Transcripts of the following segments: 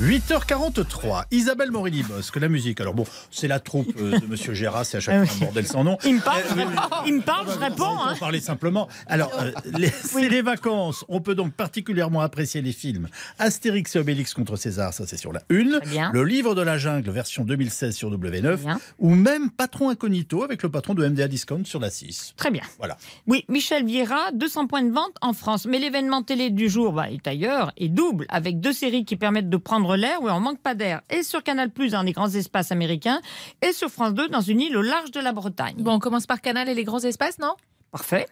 8h43, Isabelle Morini-Bosque, la musique. Alors bon, c'est la troupe euh, de Monsieur Gérard, c'est à chaque fois un bordel sans nom. Il me parle, Euh, il me parle, je réponds. On hein. parler simplement. Alors, euh, les- c'est les vacances. On peut donc particulièrement apprécier les films Astérix et Obélix contre César, ça c'est sur la une. Bien. Le livre de la jungle, version 2016 sur W9. Bien. Ou même Patron Incognito avec le patron de MDA Discount sur la 6. Très bien. Voilà. Oui, Michel Vieira, 200 points de vente en France. Mais l'événement télé du jour bah, est ailleurs et double, avec deux séries qui permettent de prendre l'air où on manque pas d'air. Et sur Canal+, dans les grands espaces américains, et sur France 2, dans une île au large de la Bretagne. Bon, on commence par Canal et les grands espaces, non? Parfait.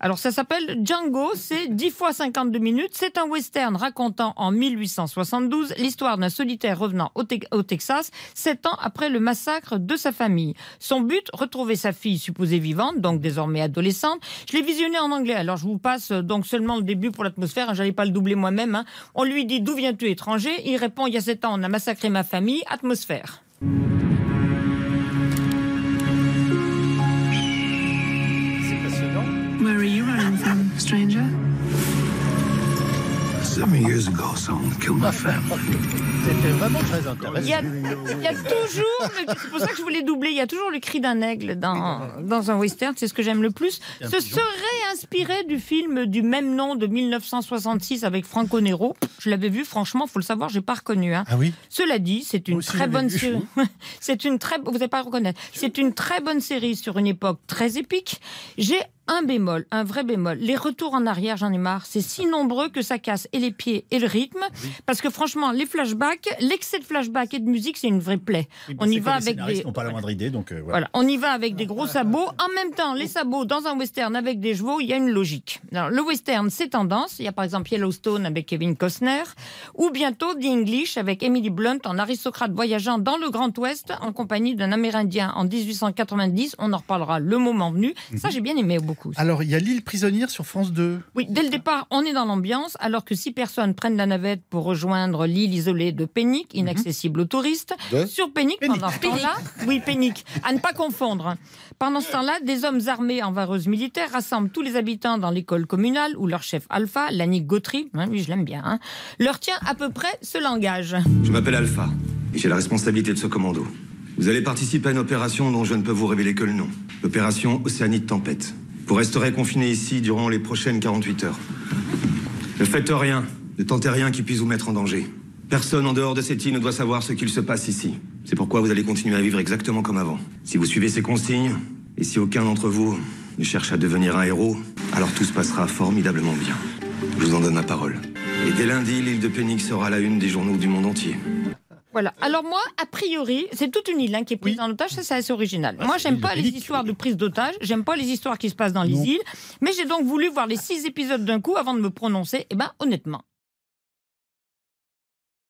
Alors ça s'appelle Django, c'est 10 fois 52 minutes. C'est un western racontant en 1872 l'histoire d'un solitaire revenant au, Te- au Texas, sept ans après le massacre de sa famille. Son but, retrouver sa fille supposée vivante, donc désormais adolescente. Je l'ai visionné en anglais, alors je vous passe euh, donc seulement le début pour l'atmosphère, hein, j'allais pas le doubler moi-même. hein. On lui dit d'où viens-tu étranger? Il répond il y a sept ans on a massacré ma famille, atmosphère. Years ago, someone killed my family? C'était vraiment très Il y intéressant. a, il y a toujours, c'est pour ça que je voulais doubler, il y a toujours le cri d'un aigle dans, dans un western, c'est ce que j'aime le plus. Ce serait inspiré du film du même nom de 1966 avec Franco Nero. Je l'avais vu, franchement, faut le savoir, j'ai pas reconnu. Hein. Ah oui Cela dit, c'est une aussi, très bonne série. c'est une très, vous n'allez pas reconnaître. C'est une très bonne série sur une époque très épique. J'ai un bémol, un vrai bémol. Les retours en arrière, j'en ai marre. C'est si nombreux que ça casse et les pieds et le rythme. Parce que franchement, les flashbacks, l'excès de flashbacks et de musique, c'est une vraie plaie. Oui, On y va avec des. n'ont pas la moindre idée, donc euh, voilà. Voilà, on y va avec des gros sabots. En même temps, les sabots dans un western avec des chevaux, il y a une logique. Alors, le western, c'est tendance. Il y a par exemple Yellowstone avec Kevin Costner, ou bientôt The English avec Emily Blunt en aristocrate voyageant dans le Grand Ouest en compagnie d'un Amérindien en 1890. On en reparlera le moment venu. Ça, j'ai bien aimé beaucoup. Alors, il y a l'île prisonnière sur France 2. Oui, dès le départ, on est dans l'ambiance, alors que six personnes prennent la navette pour rejoindre l'île isolée de Pénic, inaccessible aux touristes. De Sur Pénic, Pénic. pendant ce temps-là, oui, Pénic, à ne pas confondre. Pendant ce temps-là, des hommes armés en vareuse militaire rassemblent tous les habitants dans l'école communale où leur chef Alpha, Lannick Gautry, hein, lui je l'aime bien, hein, leur tient à peu près ce langage. Je m'appelle Alpha et j'ai la responsabilité de ce commando. Vous allez participer à une opération dont je ne peux vous révéler que le nom. L'opération Océanie de Tempête. Vous resterez confiné ici durant les prochaines 48 heures. Ne faites rien, ne tentez rien qui puisse vous mettre en danger. Personne en dehors de cette île ne doit savoir ce qu'il se passe ici. C'est pourquoi vous allez continuer à vivre exactement comme avant. Si vous suivez ces consignes, et si aucun d'entre vous ne cherche à devenir un héros, alors tout se passera formidablement bien. Je vous en donne ma parole. Et dès lundi, l'île de Pénic sera à la une des journaux du monde entier. Voilà. Alors moi, a priori, c'est toute une île hein, qui est prise Oui. en otage, ça c'est assez original. Ah, moi, j'aime pas les histoires de prise d'otage, j'aime pas les histoires qui se passent dans les Non. îles, mais j'ai donc voulu voir les six épisodes d'un coup avant de me prononcer. Et ben, honnêtement,